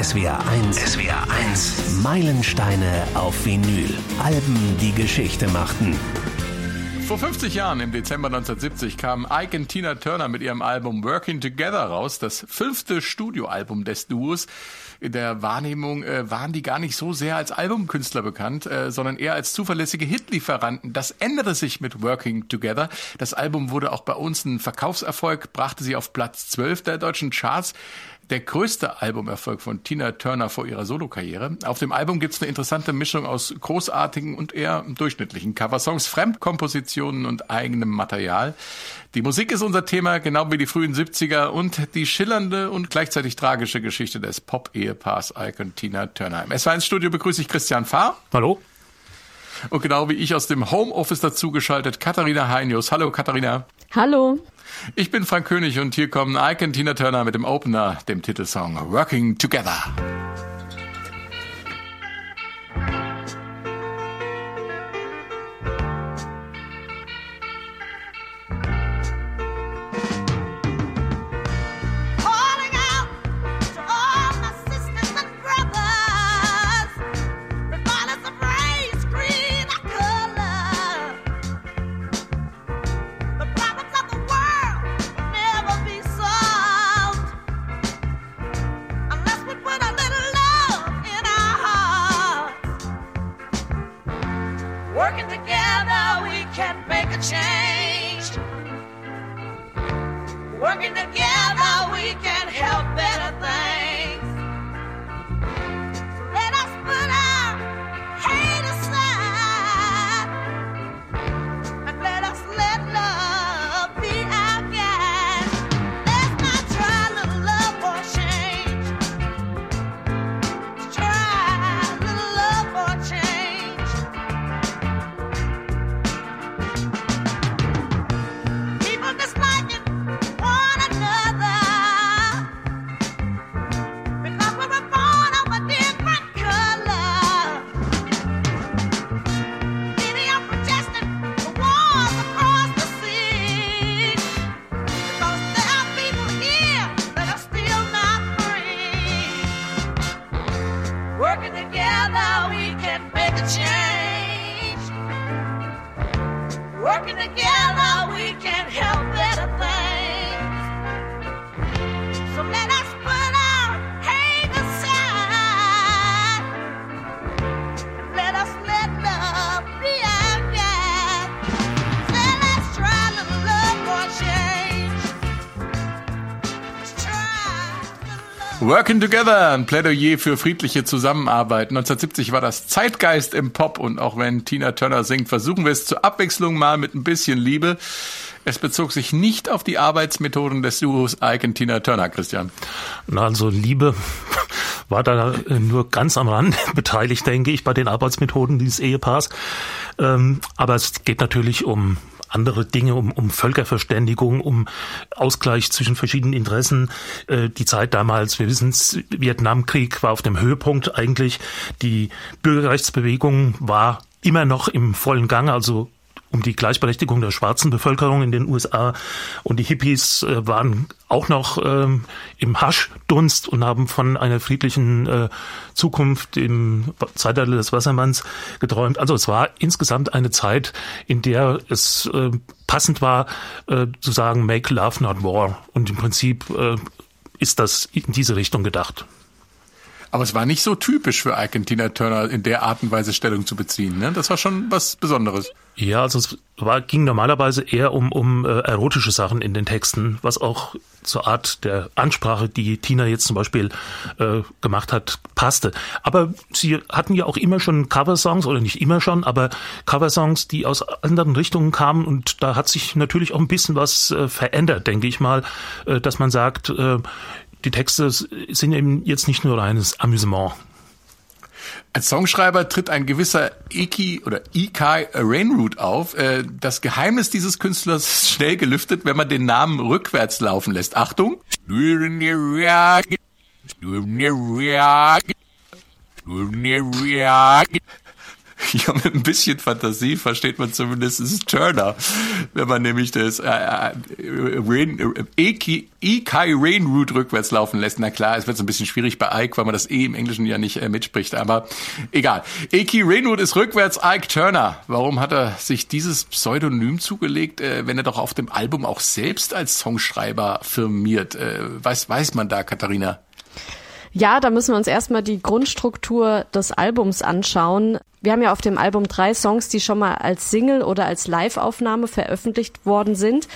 SWR 1. SWR 1. Meilensteine auf Vinyl. Alben, die Geschichte machten. Vor 50 Jahren, im Dezember 1970, kam Ike und Tina Turner mit ihrem Album Working Together raus, das fünfte Studioalbum des Duos. In der Wahrnehmung äh, waren die gar nicht so sehr als Albumkünstler bekannt, äh, sondern eher als zuverlässige Hitlieferanten. Das änderte sich mit Working Together. Das Album wurde auch bei uns ein Verkaufserfolg, brachte sie auf Platz 12 der deutschen Charts der größte Albumerfolg von Tina Turner vor ihrer Solokarriere. Auf dem Album gibt's eine interessante Mischung aus großartigen und eher durchschnittlichen Coversongs, Fremdkompositionen und eigenem Material. Die Musik ist unser Thema, genau wie die frühen 70er und die schillernde und gleichzeitig tragische Geschichte des Pop-Ehepaars Ike und Tina Turner. Im S1-Studio begrüße ich Christian Fahr. Hallo. Und genau wie ich aus dem Homeoffice dazugeschaltet, Katharina Heinius. Hallo Katharina. Hallo. Ich bin Frank König und hier kommen Ike und Tina Turner mit dem Opener, dem Titelsong Working Together. Working Together, ein Plädoyer für friedliche Zusammenarbeit. 1970 war das Zeitgeist im Pop und auch wenn Tina Turner singt, versuchen wir es zur Abwechslung mal mit ein bisschen Liebe. Es bezog sich nicht auf die Arbeitsmethoden des Duos und Tina Turner, Christian. Na, also Liebe war da nur ganz am Rand beteiligt, denke ich, bei den Arbeitsmethoden dieses Ehepaars. Ähm, aber es geht natürlich um andere Dinge, um, um Völkerverständigung, um Ausgleich zwischen verschiedenen Interessen. Äh, die Zeit damals, wir wissen es, Vietnamkrieg war auf dem Höhepunkt eigentlich. Die Bürgerrechtsbewegung war immer noch im vollen Gang, also um die Gleichberechtigung der schwarzen Bevölkerung in den USA. Und die Hippies äh, waren auch noch ähm, im Haschdunst und haben von einer friedlichen äh, Zukunft im Zeitalter des Wassermanns geträumt. Also es war insgesamt eine Zeit, in der es äh, passend war, äh, zu sagen, make love not war. Und im Prinzip äh, ist das in diese Richtung gedacht. Aber es war nicht so typisch für Ike Tina Turner, in der Art und Weise Stellung zu beziehen. Ne? Das war schon was Besonderes. Ja, also es war, ging normalerweise eher um, um äh, erotische Sachen in den Texten, was auch zur Art der Ansprache, die Tina jetzt zum Beispiel äh, gemacht hat, passte. Aber sie hatten ja auch immer schon Coversongs, oder nicht immer schon, aber Coversongs, die aus anderen Richtungen kamen und da hat sich natürlich auch ein bisschen was äh, verändert, denke ich mal, äh, dass man sagt, äh, die Texte sind eben jetzt nicht nur reines Amüsement. Als Songschreiber tritt ein gewisser Iki oder Ikai Rainroot auf. Äh, das Geheimnis dieses Künstlers ist schnell gelüftet, wenn man den Namen rückwärts laufen lässt. Achtung! ja, mit ein bisschen Fantasie versteht man zumindest Turner, wenn man nämlich das äh, äh, Rain, äh, E-Kai Rain Route rückwärts laufen lässt. Na klar, es wird so ein bisschen schwierig bei Ike, weil man das E im Englischen ja nicht äh, mitspricht, aber egal. Eki Rainwood ist rückwärts Ike Turner. Warum hat er sich dieses Pseudonym zugelegt, äh, wenn er doch auf dem Album auch selbst als Songschreiber firmiert? Äh, weiß, weiß man da, Katharina? Ja, da müssen wir uns erstmal die Grundstruktur des Albums anschauen. Wir haben ja auf dem Album drei Songs, die schon mal als Single oder als Live-Aufnahme veröffentlicht worden sind.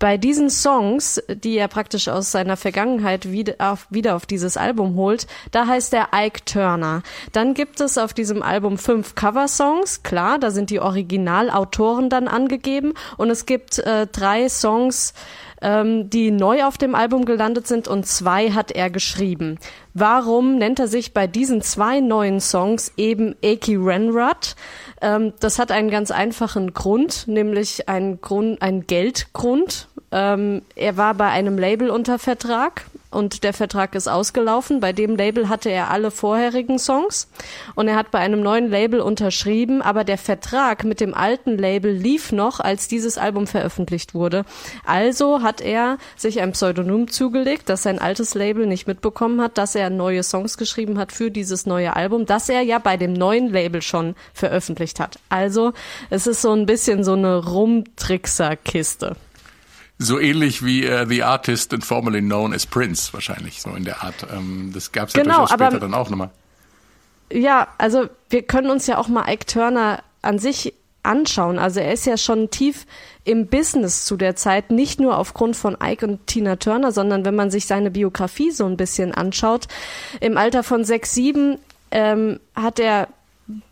Bei diesen Songs, die er praktisch aus seiner Vergangenheit wieder auf, wieder auf dieses Album holt, da heißt er Ike Turner. Dann gibt es auf diesem Album fünf Cover-Songs, klar, da sind die Originalautoren dann angegeben und es gibt äh, drei Songs, ähm, die neu auf dem Album gelandet sind und zwei hat er geschrieben. Warum nennt er sich bei diesen zwei neuen Songs eben Eki Renrad? Ähm, das hat einen ganz einfachen Grund, nämlich einen Grund, einen Geldgrund. Ähm, er war bei einem Label unter Vertrag und der Vertrag ist ausgelaufen. Bei dem Label hatte er alle vorherigen Songs und er hat bei einem neuen Label unterschrieben, aber der Vertrag mit dem alten Label lief noch, als dieses Album veröffentlicht wurde. Also hat er sich ein Pseudonym zugelegt, das sein altes Label nicht mitbekommen hat, dass er neue Songs geschrieben hat für dieses neue Album, das er ja bei dem neuen Label schon veröffentlicht hat. Also es ist so ein bisschen so eine Rumtrickser-Kiste. So ähnlich wie uh, The Artist and formerly known as Prince, wahrscheinlich, so in der Art. Ähm, das gab es ja genau, durchaus später dann auch nochmal. Ja, also wir können uns ja auch mal Ike Turner an sich anschauen. Also er ist ja schon tief im Business zu der Zeit, nicht nur aufgrund von Ike und Tina Turner, sondern wenn man sich seine Biografie so ein bisschen anschaut. Im Alter von sechs, sieben ähm, hat er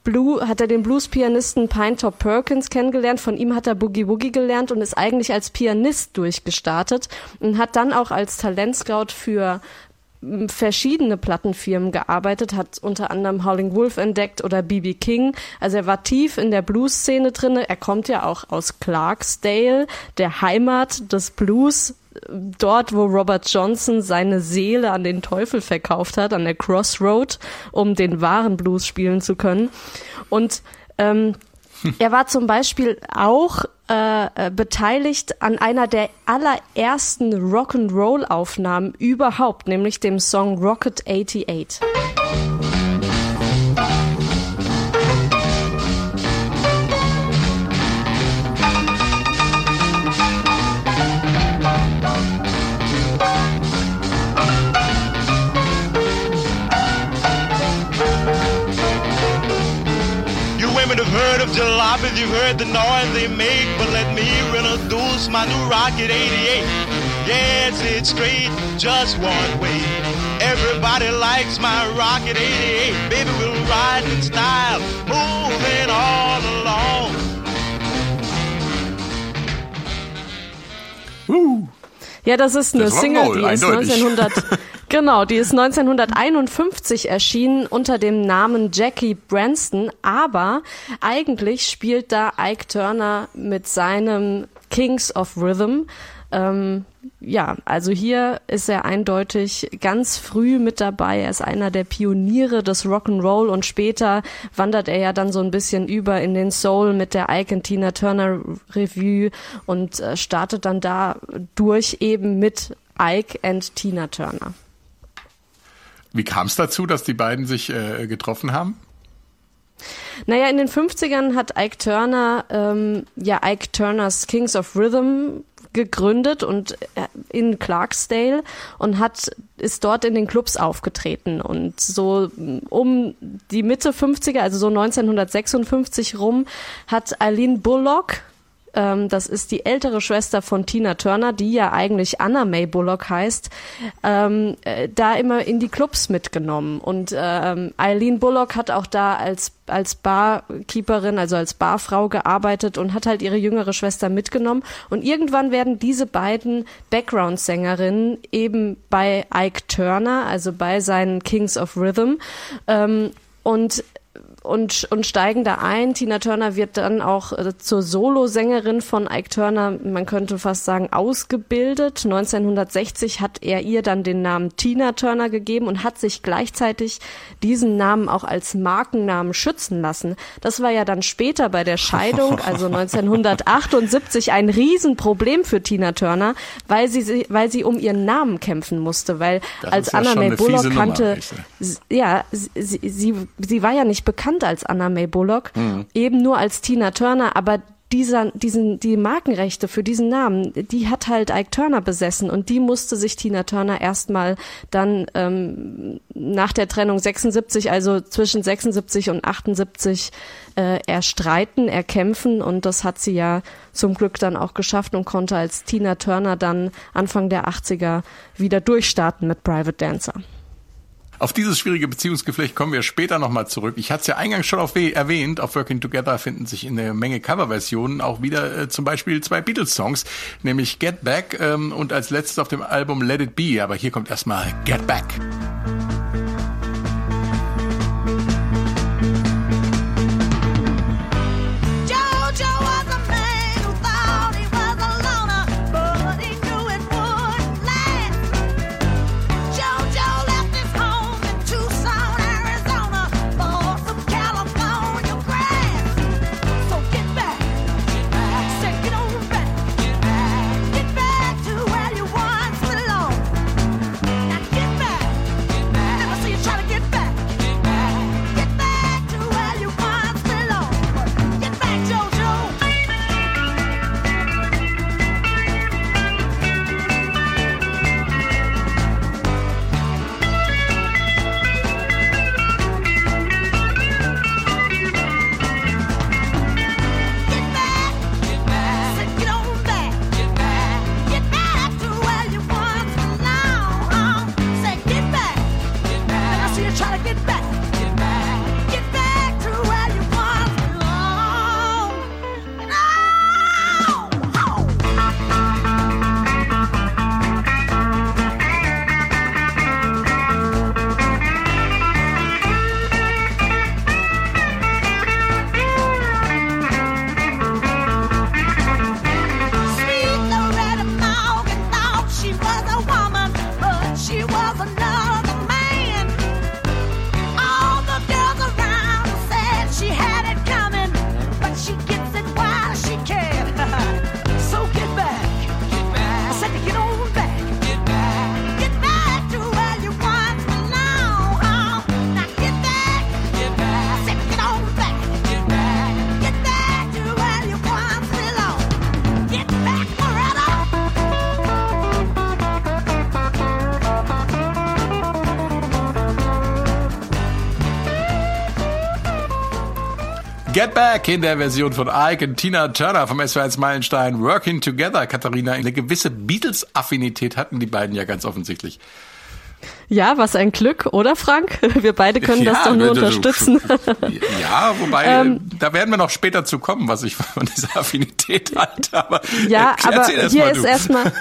Blue, hat er den Blues-Pianisten Pinetop Perkins kennengelernt. Von ihm hat er Boogie Woogie gelernt und ist eigentlich als Pianist durchgestartet und hat dann auch als Talentscout für hm, verschiedene Plattenfirmen gearbeitet, hat unter anderem Howling Wolf entdeckt oder B.B. King. Also er war tief in der Blues-Szene drinne. Er kommt ja auch aus Clarksdale, der Heimat des Blues dort, wo Robert Johnson seine Seele an den Teufel verkauft hat, an der Crossroad, um den wahren Blues spielen zu können. Und ähm, er war zum Beispiel auch äh, äh, beteiligt an einer der allerersten Rock'n'Roll-Aufnahmen überhaupt, nämlich dem Song Rocket 88. Have heard of you've heard the noise they make, but let me introduce my new Rocket 88. Yes, it's straight, just one way. Everybody likes my Rocket 88. Baby, we'll ride in style, moving all along. Woo. Ja, das ist eine das Single, die ist 1900, genau, die ist 1951 erschienen unter dem Namen Jackie Branston, aber eigentlich spielt da Ike Turner mit seinem Kings of Rhythm ähm, ja, also hier ist er eindeutig ganz früh mit dabei. Er ist einer der Pioniere des Rock'n'Roll und später wandert er ja dann so ein bisschen über in den Soul mit der Ike und Tina Turner Revue und äh, startet dann da durch eben mit Ike und Tina Turner. Wie kam es dazu, dass die beiden sich äh, getroffen haben? Naja, in den 50ern hat Ike Turner ähm, ja Ike Turners Kings of Rhythm gegründet und äh, in Clarksdale und hat ist dort in den Clubs aufgetreten und so um die Mitte 50er, also so 1956 rum, hat Eileen Bullock ähm, das ist die ältere Schwester von Tina Turner, die ja eigentlich Anna May Bullock heißt, ähm, äh, da immer in die Clubs mitgenommen. Und ähm, Eileen Bullock hat auch da als als Barkeeperin, also als Barfrau gearbeitet und hat halt ihre jüngere Schwester mitgenommen. Und irgendwann werden diese beiden Background-Sängerinnen eben bei Ike Turner, also bei seinen Kings of Rhythm, ähm, und und, und steigen da ein. Tina Turner wird dann auch äh, zur Solosängerin von Ike Turner, man könnte fast sagen, ausgebildet. 1960 hat er ihr dann den Namen Tina Turner gegeben und hat sich gleichzeitig diesen Namen auch als Markennamen schützen lassen. Das war ja dann später bei der Scheidung, also 1978, ein Riesenproblem für Tina Turner, weil sie, weil sie um ihren Namen kämpfen musste, weil das als Anna May Bullock kannte, ja, sie, sie, sie war ja nicht bekannt als Anna May Bullock, mhm. eben nur als Tina Turner, aber dieser, diesen, die Markenrechte für diesen Namen, die hat halt Ike Turner besessen und die musste sich Tina Turner erstmal dann ähm, nach der Trennung 76, also zwischen 76 und 78 äh, erstreiten, erkämpfen und das hat sie ja zum Glück dann auch geschafft und konnte als Tina Turner dann Anfang der 80er wieder durchstarten mit Private Dancer. Auf dieses schwierige Beziehungsgeflecht kommen wir später nochmal zurück. Ich hatte es ja eingangs schon auf erwähnt, auf Working Together finden sich in der Menge Coverversionen auch wieder äh, zum Beispiel zwei Beatles-Songs, nämlich Get Back ähm, und als letztes auf dem Album Let It Be. Aber hier kommt erstmal Get Back. Der Version von Ike und Tina Turner vom SW1 Meilenstein Working Together. Katharina, eine gewisse Beatles-Affinität hatten die beiden ja ganz offensichtlich. Ja, was ein Glück, oder Frank? Wir beide können ja, das doch nur unterstützen. Ja, wobei, ähm, da werden wir noch später zu kommen, was ich von dieser Affinität halte. Aber ja, aber hier ist erstmal,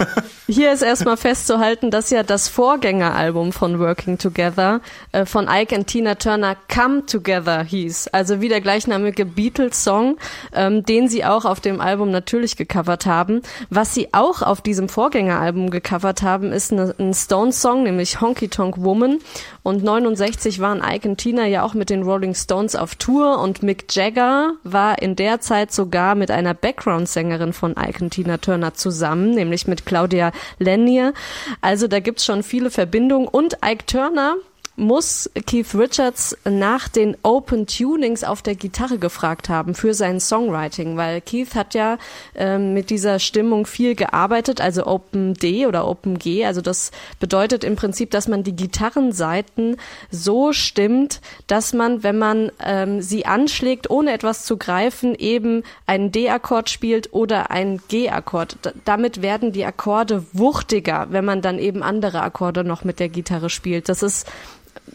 hier ist erstmal festzuhalten, dass ja das Vorgängeralbum von Working Together äh, von Ike und Tina Turner Come Together hieß. Also wie der gleichnamige Beatles-Song, ähm, den sie auch auf dem Album natürlich gecovert haben. Was sie auch auf diesem Vorgängeralbum gecovert haben, ist eine, ein Stones-Song, nämlich Honky Tonk Woman. Und 69 waren Ike und Tina ja auch mit den Rolling Stones auf Tour und Mick Jagger war in der Zeit sogar mit einer Background-Sängerin von Ike und Tina Turner zusammen, nämlich mit Claudia Lanier. Also da gibt's schon viele Verbindungen und Ike Turner muss Keith Richards nach den Open Tunings auf der Gitarre gefragt haben für sein Songwriting, weil Keith hat ja ähm, mit dieser Stimmung viel gearbeitet, also Open D oder Open G. Also das bedeutet im Prinzip, dass man die Gitarrenseiten so stimmt, dass man, wenn man ähm, sie anschlägt, ohne etwas zu greifen, eben einen D-Akkord spielt oder einen G-Akkord. damit werden die Akkorde wuchtiger, wenn man dann eben andere Akkorde noch mit der Gitarre spielt. Das ist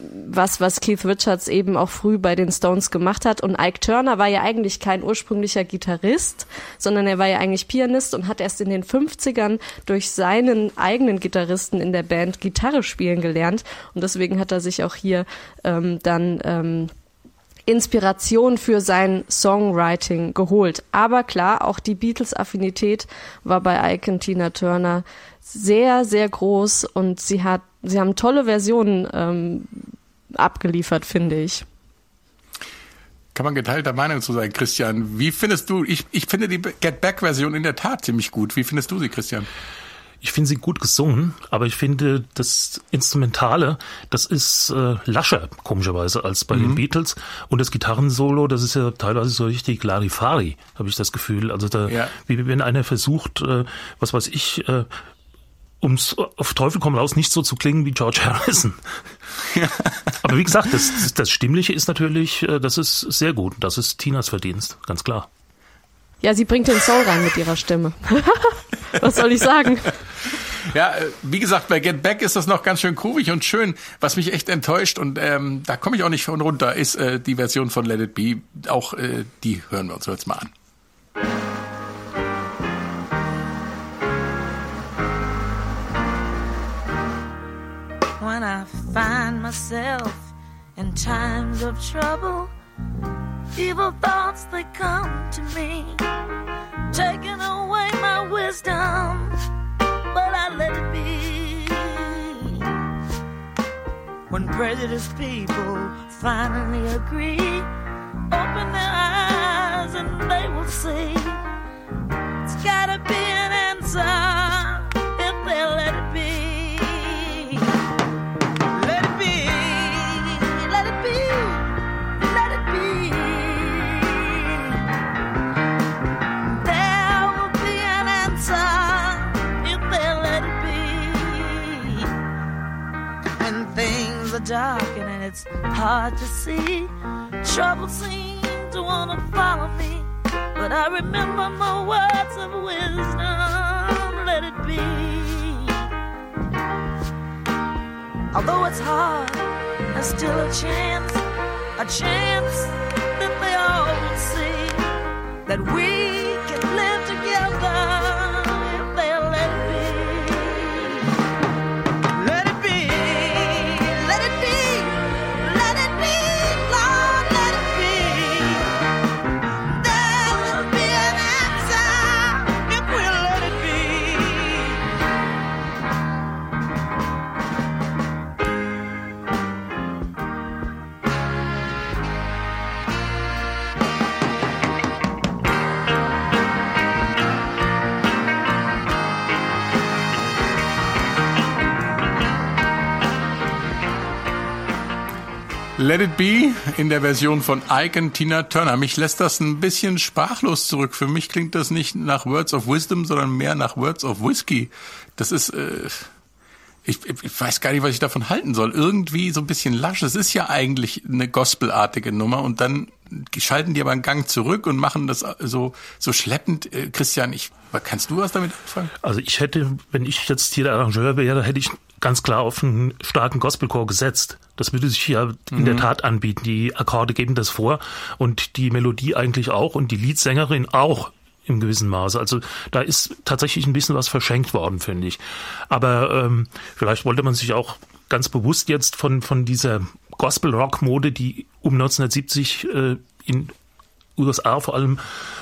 was, was Keith Richards eben auch früh bei den Stones gemacht hat. Und Ike Turner war ja eigentlich kein ursprünglicher Gitarrist, sondern er war ja eigentlich Pianist und hat erst in den 50ern durch seinen eigenen Gitarristen in der Band Gitarre spielen gelernt. Und deswegen hat er sich auch hier ähm, dann ähm, Inspiration für sein Songwriting geholt. Aber klar, auch die Beatles-Affinität war bei Ike und Tina Turner sehr, sehr groß und sie hat, sie haben tolle Versionen ähm, abgeliefert, finde ich. Kann man geteilter Meinung zu sein, Christian. Wie findest du, ich, ich finde die Get Back-Version in der Tat ziemlich gut. Wie findest du sie, Christian? Ich finde sie gut gesungen, aber ich finde das Instrumentale, das ist äh, lascher, komischerweise, als bei mhm. den Beatles. Und das Gitarrensolo, das ist ja teilweise so richtig Larifari, habe ich das Gefühl. Also da, ja. wie wenn einer versucht, äh, was weiß ich, äh, ums auf Teufel komm raus nicht so zu klingen wie George Harrison. Aber wie gesagt, das, das Stimmliche ist natürlich, äh, das ist sehr gut. Das ist Tinas Verdienst, ganz klar. Ja, sie bringt den Soul rein mit ihrer Stimme. Was soll ich sagen? Ja, äh, wie gesagt, bei Get Back ist das noch ganz schön groovig und schön. Was mich echt enttäuscht und ähm, da komme ich auch nicht von runter, ist äh, die Version von Let It Be. Auch äh, die hören wir uns jetzt mal an. When I find myself in times of trouble Evil thoughts they come to me, taking away my wisdom, let it be. When prejudiced people finally agree, open their eyes and they will see it's gotta be an answer dark and it's hard to see. Trouble seems to wanna follow me, but I remember my words of wisdom. Let it be. Although it's hard, there's still a chance, a chance that they all will see that we Let It Be in der Version von Ike und Tina Turner. Mich lässt das ein bisschen sprachlos zurück. Für mich klingt das nicht nach Words of Wisdom, sondern mehr nach Words of Whiskey. Das ist, äh, ich, ich weiß gar nicht, was ich davon halten soll. Irgendwie so ein bisschen lasch. Es ist ja eigentlich eine gospelartige Nummer und dann schalten die aber einen Gang zurück und machen das so, so schleppend. Äh, Christian, ich, kannst du was damit anfangen? Also ich hätte, wenn ich jetzt hier der Arrangeur wäre, hätte ich ganz klar auf einen starken Gospelchor gesetzt. Das würde sich ja in mhm. der Tat anbieten. Die Akkorde geben das vor und die Melodie eigentlich auch und die Leadsängerin auch im gewissen Maße. Also da ist tatsächlich ein bisschen was verschenkt worden, finde ich. Aber ähm, vielleicht wollte man sich auch ganz bewusst jetzt von, von dieser Gospel-Rock-Mode, die um 1970 äh, in USA vor allem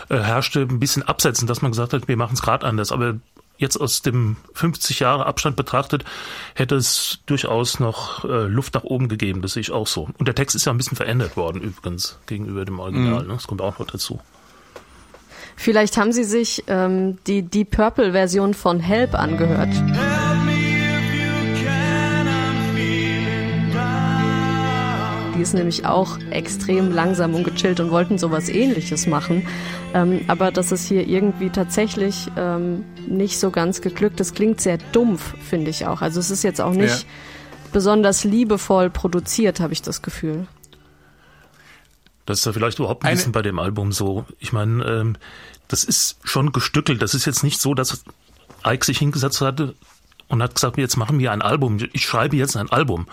äh, herrschte, ein bisschen absetzen, dass man gesagt hat, wir machen es gerade anders. Aber jetzt aus dem 50 Jahre Abstand betrachtet, hätte es durchaus noch äh, Luft nach oben gegeben. Das sehe ich auch so. Und der Text ist ja ein bisschen verändert worden übrigens gegenüber dem Original. Mhm. Ne? Das kommt auch noch dazu. Vielleicht haben Sie sich ähm, die Deep Purple Version von Help angehört. Die ist nämlich auch extrem langsam und gechillt und wollten sowas ähnliches machen. Ähm, aber das ist hier irgendwie tatsächlich ähm, nicht so ganz geglückt. Das klingt sehr dumpf, finde ich auch. Also es ist jetzt auch nicht ja. besonders liebevoll produziert, habe ich das Gefühl. Das ist ja vielleicht überhaupt ein bisschen bei dem Album so. Ich meine, ähm, das ist schon gestückelt. Das ist jetzt nicht so, dass Ike sich hingesetzt hatte und hat gesagt, jetzt machen wir ein Album. Ich schreibe jetzt ein Album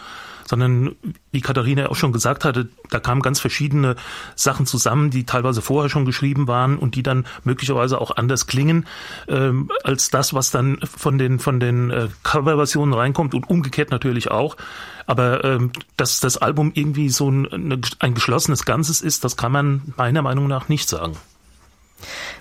sondern wie Katharina auch schon gesagt hatte, da kamen ganz verschiedene Sachen zusammen, die teilweise vorher schon geschrieben waren und die dann möglicherweise auch anders klingen ähm, als das, was dann von den von den äh, Coverversionen reinkommt und umgekehrt natürlich auch. Aber ähm, dass das Album irgendwie so ein, ein geschlossenes Ganzes ist, das kann man meiner Meinung nach nicht sagen.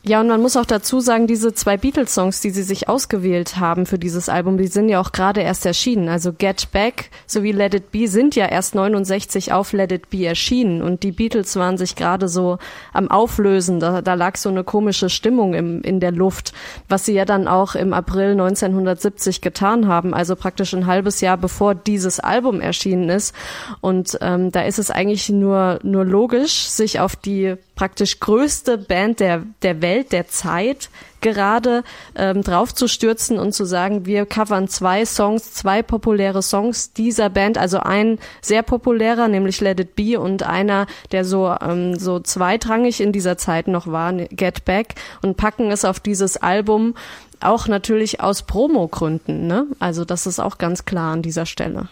Ja, und man muss auch dazu sagen, diese zwei Beatles-Songs, die sie sich ausgewählt haben für dieses Album, die sind ja auch gerade erst erschienen. Also Get Back sowie Let It Be sind ja erst 69 auf Let It Be erschienen und die Beatles waren sich gerade so am Auflösen. Da, da lag so eine komische Stimmung im, in der Luft, was sie ja dann auch im April 1970 getan haben, also praktisch ein halbes Jahr bevor dieses Album erschienen ist. Und ähm, da ist es eigentlich nur, nur logisch, sich auf die praktisch größte Band der, der Welt, der Zeit gerade ähm, draufzustürzen und zu sagen, wir covern zwei Songs, zwei populäre Songs dieser Band, also ein sehr populärer, nämlich Let It Be und einer, der so, ähm, so zweitrangig in dieser Zeit noch war, Get Back und packen es auf dieses Album auch natürlich aus Promo-Gründen, ne? Also das ist auch ganz klar an dieser Stelle.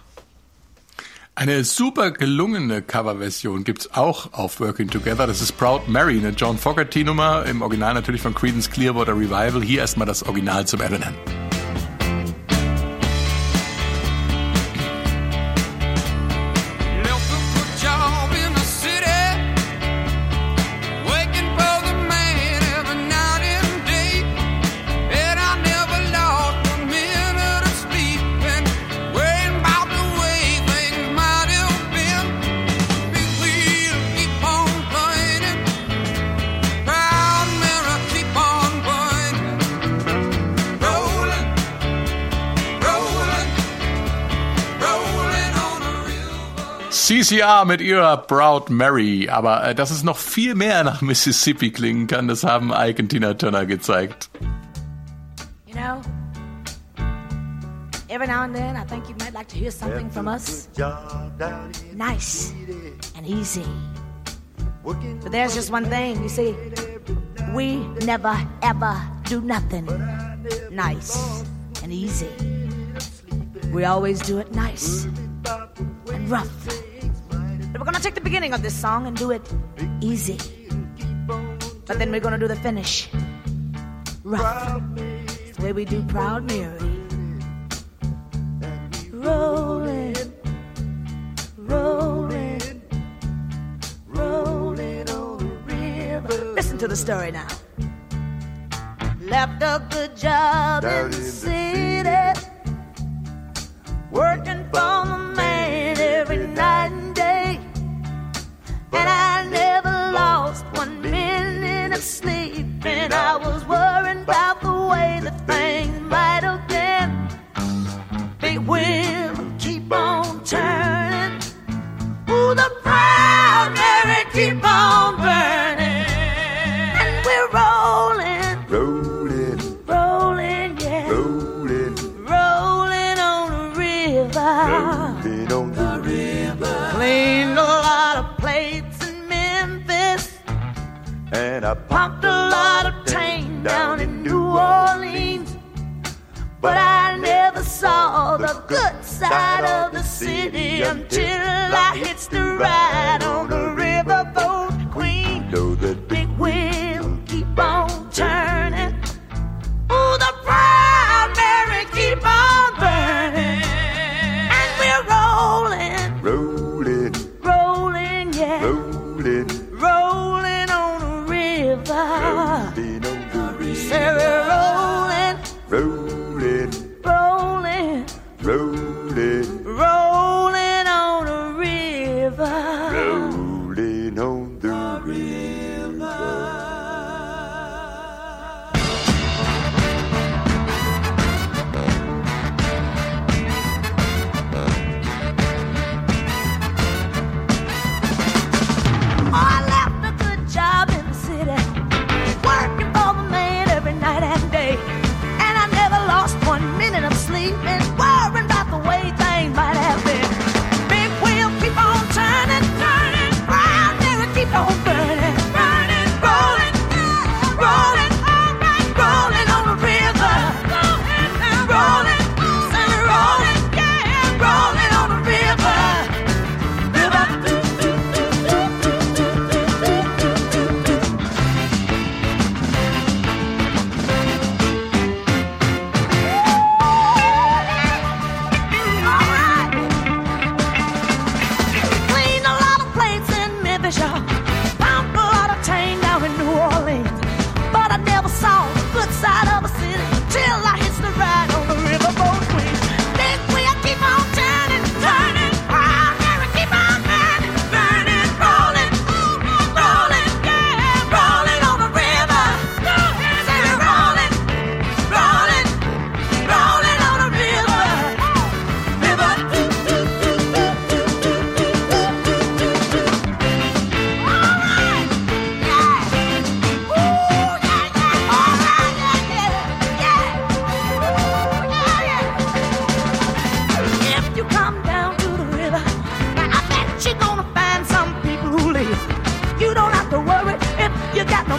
Eine super gelungene Coverversion gibt's auch auf Working Together. Das ist Proud Mary, eine John Fogerty-Nummer, im Original natürlich von Creedence Clearwater Revival. Hier erstmal das Original zum Erinnern. CCR mit ihrer Proud Mary. Aber äh, dass es noch viel mehr nach Mississippi klingen kann, das haben Ike und Tina Turner gezeigt. You know, every now and then I think you might like to hear something from us. Nice and easy. But there's just one thing, you see, we never ever do nothing nice and easy. We always do it nice and rough we're gonna take the beginning of this song and do it easy. But then we're gonna do the finish rough. It's the way we do Proud Mary. Rolling, rolling, rolling on the river. Listen to the story now. Left a good job in the city, working for the man And I never lost one minute of sleep. And I was worrying about Pumped a lot of tang down in New Orleans. But I never saw the good side of the city until I hitched the ride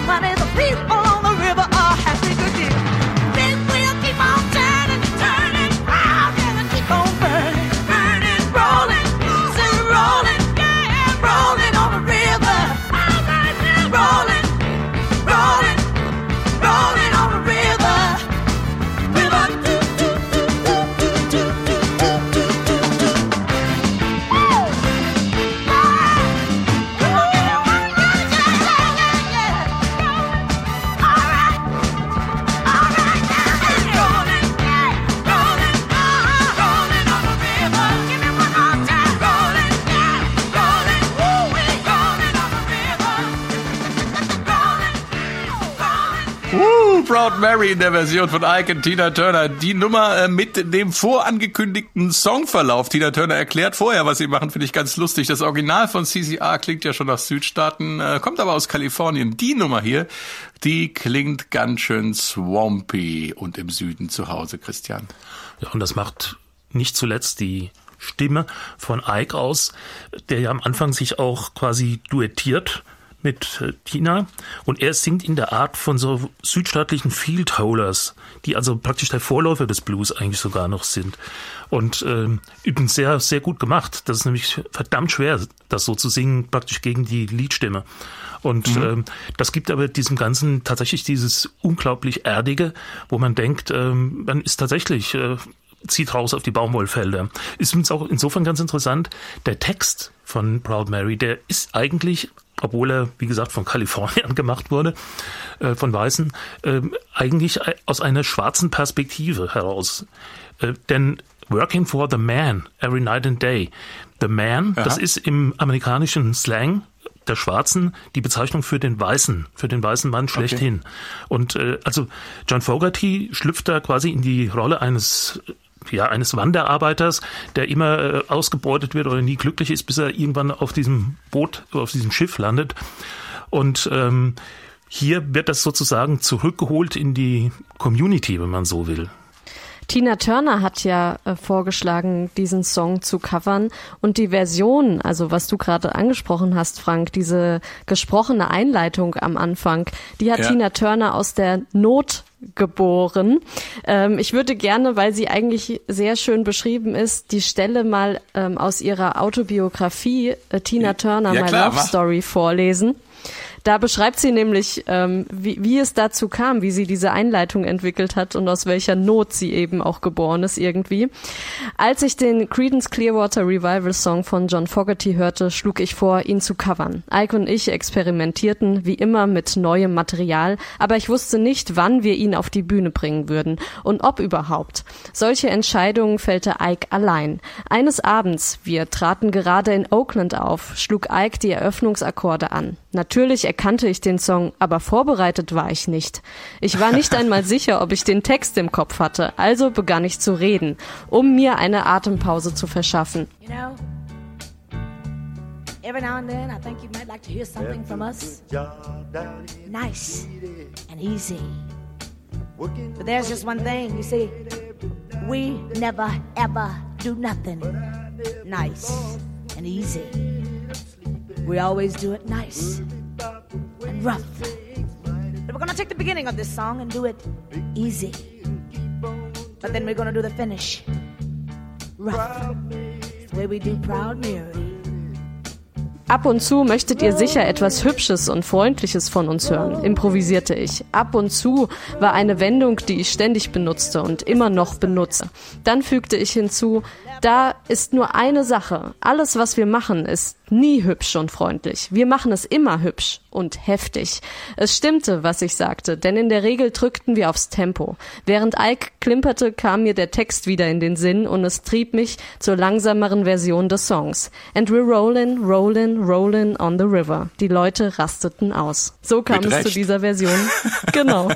Money, the people. Mary in der Version von Ike und Tina Turner. Die Nummer äh, mit dem vorangekündigten Songverlauf. Tina Turner erklärt vorher, was sie machen, finde ich ganz lustig. Das Original von CCR klingt ja schon nach Südstaaten, äh, kommt aber aus Kalifornien. Die Nummer hier, die klingt ganz schön swampy und im Süden zu Hause, Christian. Ja, und das macht nicht zuletzt die Stimme von Ike aus, der ja am Anfang sich auch quasi duettiert mit äh, Tina und er singt in der Art von so südstaatlichen Field Howlers, die also praktisch der Vorläufer des Blues eigentlich sogar noch sind und ähm, übrigens sehr sehr gut gemacht. Das ist nämlich verdammt schwer, das so zu singen, praktisch gegen die Liedstimme. Und ähm, das gibt aber diesem Ganzen tatsächlich dieses unglaublich Erdige, wo man denkt, ähm, man ist tatsächlich äh, zieht raus auf die Baumwollfelder. Ist uns auch insofern ganz interessant, der Text von Proud Mary, der ist eigentlich, obwohl er, wie gesagt, von Kalifornien gemacht wurde, äh, von Weißen, äh, eigentlich aus einer schwarzen Perspektive heraus. Äh, denn Working for the Man, every night and day. The Man, Aha. das ist im amerikanischen Slang der Schwarzen die Bezeichnung für den Weißen, für den weißen Mann schlechthin. Und äh, also John Fogerty schlüpft da quasi in die Rolle eines ja, eines Wanderarbeiters, der immer äh, ausgebeutet wird oder nie glücklich ist, bis er irgendwann auf diesem Boot, auf diesem Schiff landet. Und ähm, hier wird das sozusagen zurückgeholt in die Community, wenn man so will. Tina Turner hat ja äh, vorgeschlagen, diesen Song zu covern und die Version, also was du gerade angesprochen hast, Frank, diese gesprochene Einleitung am Anfang, die hat Ja. Tina Turner aus der Not geboren. Ähm, ich würde gerne, weil sie eigentlich sehr schön beschrieben ist, die Stelle mal ähm, aus ihrer Autobiografie äh, Tina Turner Ja, My klar, Love mach. Story vorlesen. Da beschreibt sie nämlich, ähm, wie, wie es dazu kam, wie sie diese Einleitung entwickelt hat und aus welcher Not sie eben auch geboren ist irgendwie. Als ich den Creedence Clearwater Revival Song von John Fogerty hörte, schlug ich vor, ihn zu covern. Ike und ich experimentierten wie immer mit neuem Material, aber ich wusste nicht, wann wir ihn auf die Bühne bringen würden und ob überhaupt. Solche Entscheidungen fällte Ike allein. Eines Abends, wir traten gerade in Oakland auf, schlug Ike die Eröffnungsakkorde an. Natürlich erkannte ich den Song, aber vorbereitet war ich nicht. Ich war nicht einmal sicher, ob ich den Text im Kopf hatte, also begann ich zu reden, um mir eine Atempause zu verschaffen. You know, every now and then I think you might like to hear something from us. Nice and easy. But there's just one thing, you see, we never ever do nothing nice and easy. We always do it nice and rough. But we're gonna take the beginning of this song and do it easy. But then we're gonna do the finish rough. It's the way we do Proud Mary. Ab und zu möchtet ihr sicher etwas Hübsches und Freundliches von uns hören, improvisierte ich. Ab und zu war eine Wendung, die ich ständig benutzte und immer noch benutze. Dann fügte ich hinzu, da ist nur eine Sache. Alles, was wir machen, ist nie hübsch und freundlich. Wir machen es immer hübsch und heftig. Es stimmte, was ich sagte, denn in der Regel drückten wir aufs Tempo. Während Ike klimperte, kam mir der Text wieder in den Sinn und es trieb mich zur langsameren Version des Songs. And we're rollin', rollin', rollin' on the river. Die Leute rasteten aus. So kam Mit es zu Recht. dieser Version. genau.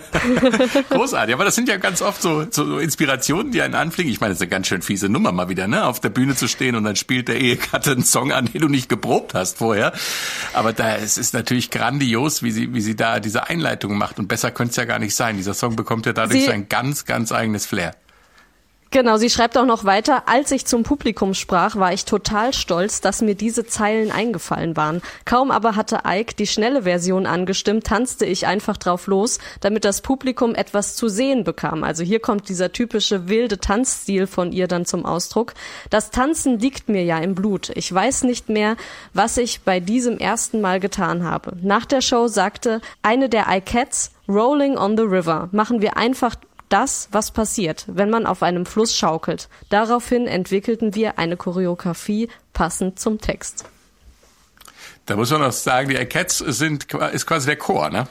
Großartig, aber das sind ja ganz oft so, so Inspirationen, die einen anfliegen. Ich meine, das ist eine ganz schön fiese Nummer mal wieder, ne? Auf der Bühne zu stehen und dann spielt der Ehegatte einen Song an, den du nicht geprobt hast vorher. Aber da es ist natürlich grandios, wie sie, wie sie da diese Einleitung macht. Und besser könnte es ja gar nicht sein. Dieser Song bekommt ja dadurch Sie- sein ganz, ganz eigenes Flair. Genau, sie schreibt auch noch weiter, als ich zum Publikum sprach, war ich total stolz, dass mir diese Zeilen eingefallen waren. Kaum aber hatte Ike die schnelle Version angestimmt, tanzte ich einfach drauf los, damit das Publikum etwas zu sehen bekam. Also hier kommt dieser typische wilde Tanzstil von ihr dann zum Ausdruck. Das Tanzen liegt mir ja im Blut. Ich weiß nicht mehr, was ich bei diesem ersten Mal getan habe. Nach der Show sagte eine der Ikettes, Rolling on the River. Machen wir einfach das, was passiert, wenn man auf einem Fluss schaukelt. Daraufhin entwickelten wir eine Choreografie passend zum Text. Da muss man noch sagen, die Cats sind ist quasi der Chor, ne?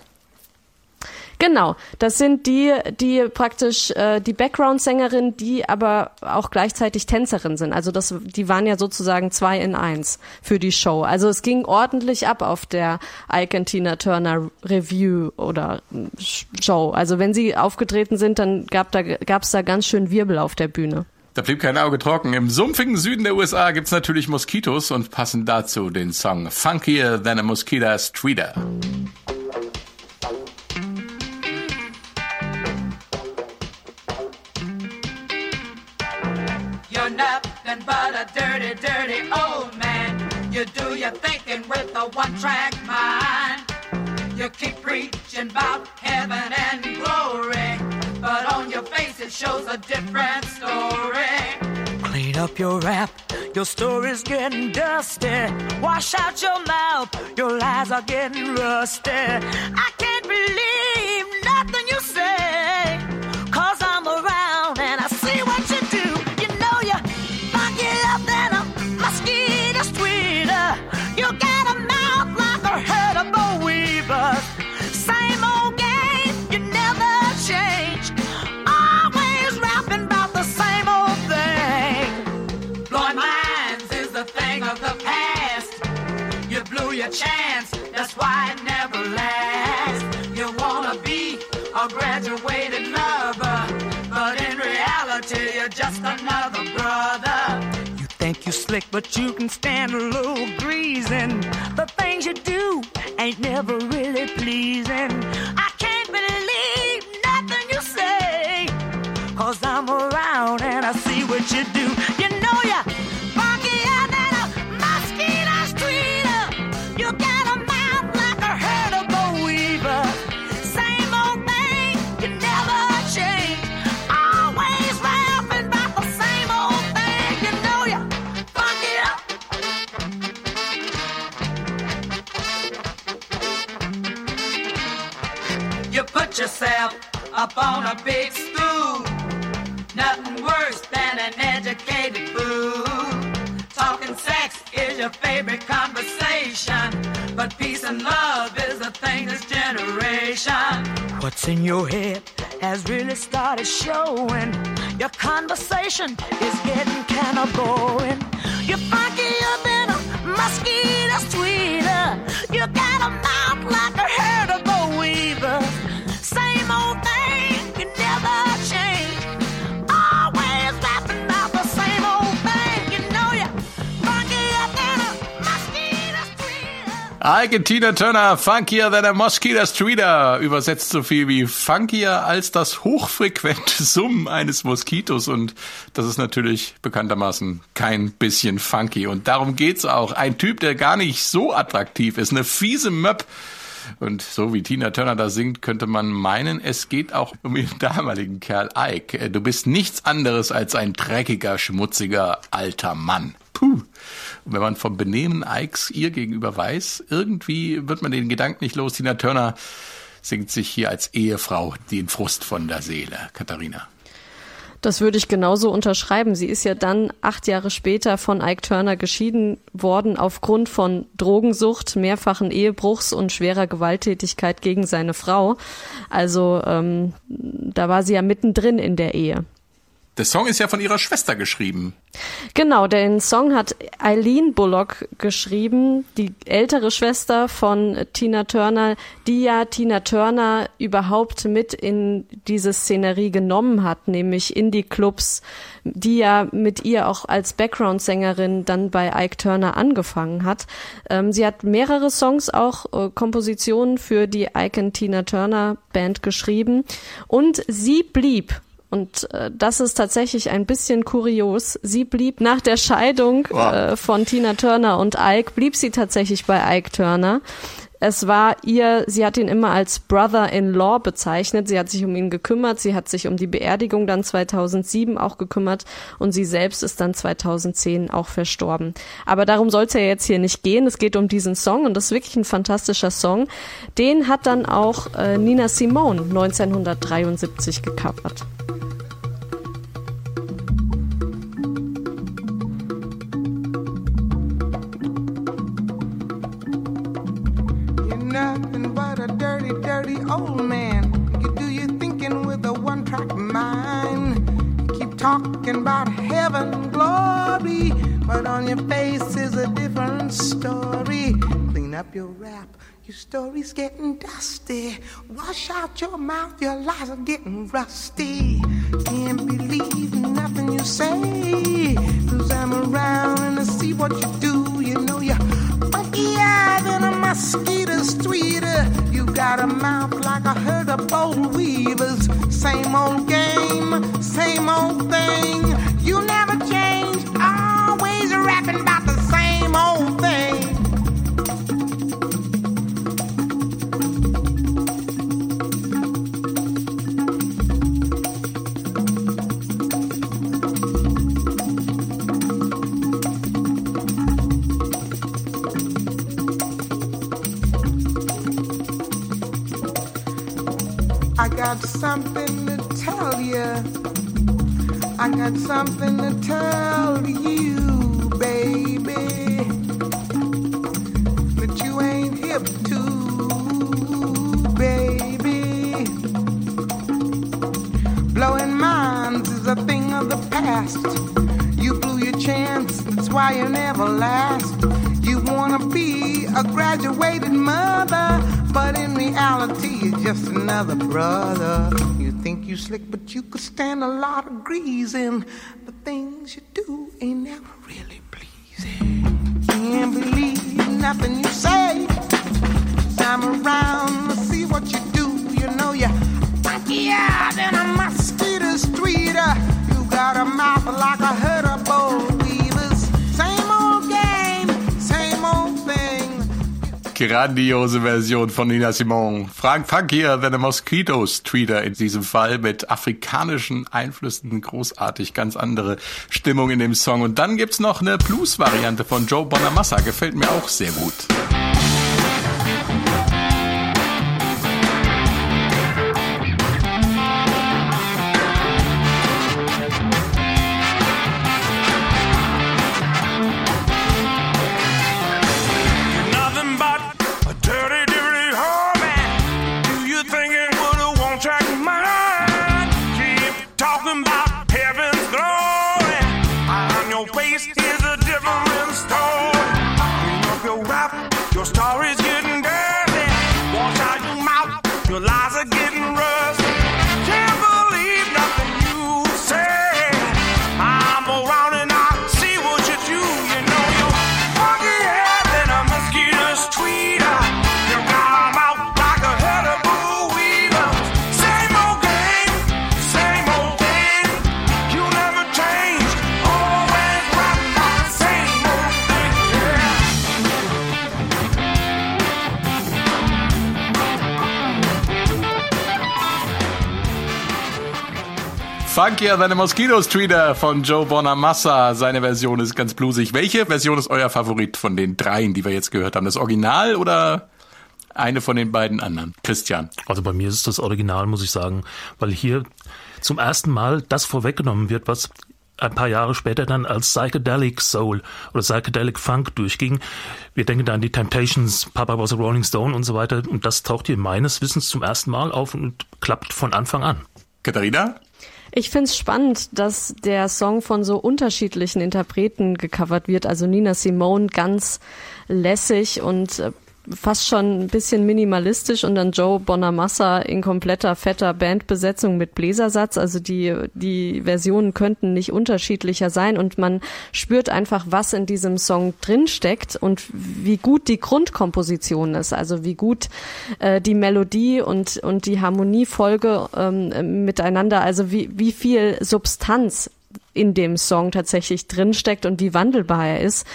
Genau, das sind die, die praktisch äh, die Background-Sängerin, die aber auch gleichzeitig Tänzerin sind. Also das, die waren ja sozusagen zwei in eins für die Show. Also es ging ordentlich ab auf der Ike Tina Turner Review oder Show. Also wenn sie aufgetreten sind, dann gab da gab's da ganz schön Wirbel auf der Bühne. Da blieb kein Auge trocken. Im sumpfigen Süden der USA gibt's natürlich Moskitos und passen dazu den Song Funkier Than a Mosquito's Tweeter. Dirty, dirty old man. You do your thinking with a one-track mind. You keep preaching about heaven and glory, but on your face it shows a different story. Clean up your rap, your story's getting dusty. Wash out your mouth, your lies are getting rusty. I can't believe slick, but you can stand a little greasing. The things you do ain't never really pleasing. I can't believe nothing you say, cause I'm around and I see what you do. On a big stool. Nothing worse than an educated fool. Talking sex is your favorite conversation, but peace and love is the thing this generation. What's in your head has really started showing. Your conversation is getting kind of boring. You're funkier than a mosquito sweeter. You got a mouth like a herd of weavers. Same old thing, Ike Tina Turner, funkier than a mosquito streeter. Übersetzt so viel wie funkier als das hochfrequente Summen eines Moskitos. Und das ist natürlich bekanntermaßen kein bisschen funky. Und darum geht's auch. Ein Typ, der gar nicht so attraktiv ist. Eine fiese Möb und so wie Tina Turner da singt, könnte man meinen, es geht auch um ihren damaligen Kerl Ike. Du bist nichts anderes als ein dreckiger, schmutziger, alter Mann. Puh. Wenn man vom Benehmen Ikes ihr gegenüber weiß, irgendwie wird man den Gedanken nicht los. Tina Turner singt sich hier als Ehefrau den Frust von der Seele. Katharina. Das würde ich genauso unterschreiben. Sie ist ja dann acht Jahre später von Ike Turner geschieden worden aufgrund von Drogensucht, mehrfachen Ehebruchs und schwerer Gewalttätigkeit gegen seine Frau. Also ähm, da war sie ja mittendrin in der Ehe. Der Song ist ja von ihrer Schwester geschrieben. Genau, den Song hat Eileen Bullock geschrieben, die ältere Schwester von Tina Turner, die ja Tina Turner überhaupt mit in diese Szenerie genommen hat, nämlich in die Clubs, die ja mit ihr auch als Background-Sängerin dann bei Ike Turner angefangen hat. Ähm, sie hat mehrere Songs, auch äh, Kompositionen für die Ike Tina Turner Band geschrieben und sie blieb Und äh, das ist tatsächlich ein bisschen kurios. Sie blieb nach der Scheidung wow. äh, von Tina Turner und Ike, blieb sie tatsächlich bei Ike Turner. Es war ihr, sie hat ihn immer als Brother-in-Law bezeichnet. Sie hat sich um ihn gekümmert. Sie hat sich um die Beerdigung dann 2007 auch gekümmert und sie selbst ist dann 2010 auch verstorben. Aber darum soll es ja jetzt hier nicht gehen. Es geht um diesen Song und das ist wirklich ein fantastischer Song. Den hat dann auch äh, Nina Simone 1973 gecovert. Old man. You do your thinking with a one track mind. You keep talking about heaven, glory, but on your face is a different story. Clean up your rap. Your story's getting dusty. Wash out your mouth, your lies are getting rusty. Can't believe nothing you say. Cause I'm around and I see what you do. Mosquito's tweeter. You got a mouth like a herd of bold weavers. Same old game, same old thing. You never got something to tell you. I got something to tell you, baby. That you ain't hip to, baby. Blowing minds is a thing of the past. You blew your chance, that's why you never last. You wanna be a graduated mother but in reality, just another brother. You think you slick, but you could stand a lot of greasing. The things you do ain't never really pleasing. Can't believe nothing you say. I'm around to see what you do. You know you're funkier than a mosquito streeter. You got a mouth like a herd Grandiose Version von Nina Simone. Frank Funkier than a Mosquitoes Tweeter in diesem Fall mit afrikanischen Einflüssen. Großartig, ganz andere Stimmung in dem Song. Und dann gibt's noch eine Blues-Variante von Joe Bonamassa. Gefällt mir auch sehr gut. Funkier than a Mosquito Streeter von Joe Bonamassa. Seine Version ist ganz bluesig. Welche Version ist euer Favorit von den dreien, die wir jetzt gehört haben? Das Original oder eine von den beiden anderen? Christian. Also bei mir ist es das Original, muss ich sagen, weil hier zum ersten Mal das vorweggenommen wird, was ein paar Jahre später dann als Psychedelic Soul oder Psychedelic Funk durchging. Wir denken da an die Temptations, Papa was a Rolling Stone und so weiter. Und das taucht hier meines Wissens zum ersten Mal auf und klappt von Anfang an. Katharina? Ich finde es spannend, dass der Song von so unterschiedlichen Interpreten gecovert wird. Also Nina Simone ganz lässig und äh, fast schon ein bisschen minimalistisch und dann Joe Bonamassa in kompletter fetter Bandbesetzung mit Bläsersatz. Also die, die Versionen könnten nicht unterschiedlicher sein und man spürt einfach, was in diesem Song drinsteckt und wie gut die Grundkomposition ist. Also wie gut äh, die Melodie und, und die Harmoniefolge ähm, miteinander, also wie, wie viel Substanz in dem Song tatsächlich drinsteckt und wie wandelbar er ist.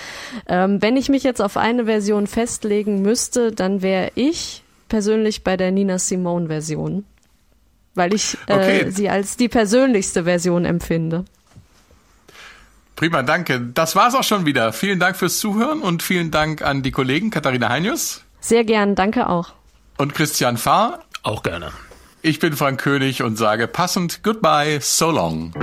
Ähm, wenn ich mich jetzt auf eine Version festlegen müsste, dann wäre ich persönlich bei der Nina Simone Version, weil ich äh, okay. sie als die persönlichste Version empfinde. Prima, danke. Das war's auch schon wieder. Vielen Dank fürs Zuhören und vielen Dank an die Kollegen Katharina Heinius. Sehr gern, danke auch. Und Christian Fahr. Auch gerne. Ich bin Frank König und sage passend Goodbye, so long.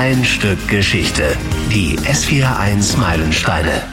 Ein Stück Geschichte. Die S41 Meilensteine.